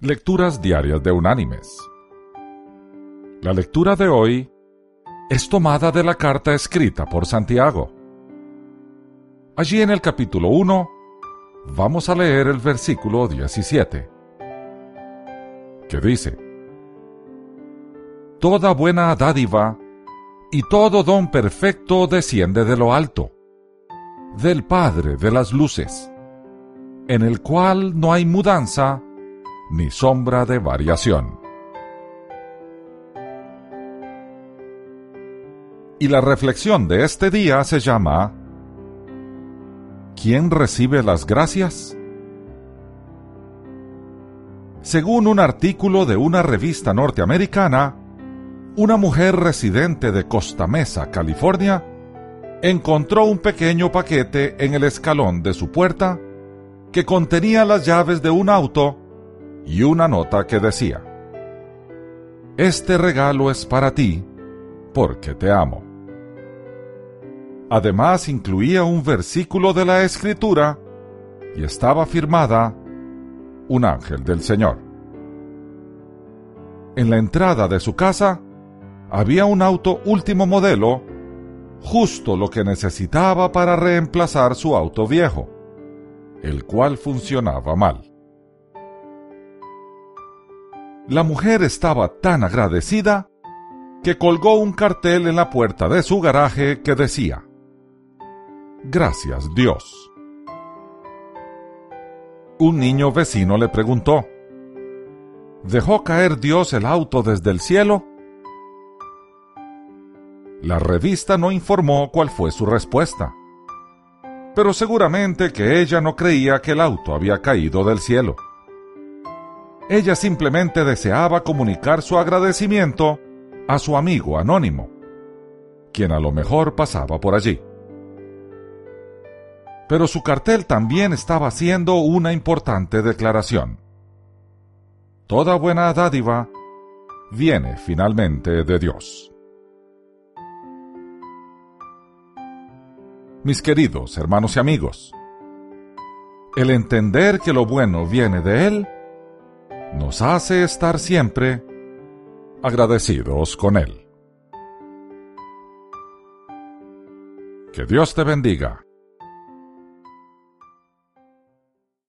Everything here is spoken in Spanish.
Lecturas Diarias de Unánimes. La lectura de hoy es tomada de la carta escrita por Santiago. Allí en el capítulo 1 vamos a leer el versículo 17, que dice, Toda buena dádiva y todo don perfecto desciende de lo alto, del Padre de las Luces, en el cual no hay mudanza ni sombra de variación. Y la reflexión de este día se llama ¿Quién recibe las gracias? Según un artículo de una revista norteamericana, una mujer residente de Costa Mesa, California, encontró un pequeño paquete en el escalón de su puerta que contenía las llaves de un auto y una nota que decía, Este regalo es para ti, porque te amo. Además incluía un versículo de la Escritura y estaba firmada un ángel del Señor. En la entrada de su casa había un auto último modelo, justo lo que necesitaba para reemplazar su auto viejo, el cual funcionaba mal. La mujer estaba tan agradecida que colgó un cartel en la puerta de su garaje que decía, Gracias Dios. Un niño vecino le preguntó, ¿Dejó caer Dios el auto desde el cielo? La revista no informó cuál fue su respuesta, pero seguramente que ella no creía que el auto había caído del cielo. Ella simplemente deseaba comunicar su agradecimiento a su amigo anónimo, quien a lo mejor pasaba por allí. Pero su cartel también estaba haciendo una importante declaración. Toda buena dádiva viene finalmente de Dios. Mis queridos hermanos y amigos, el entender que lo bueno viene de Él nos hace estar siempre agradecidos con Él. Que Dios te bendiga.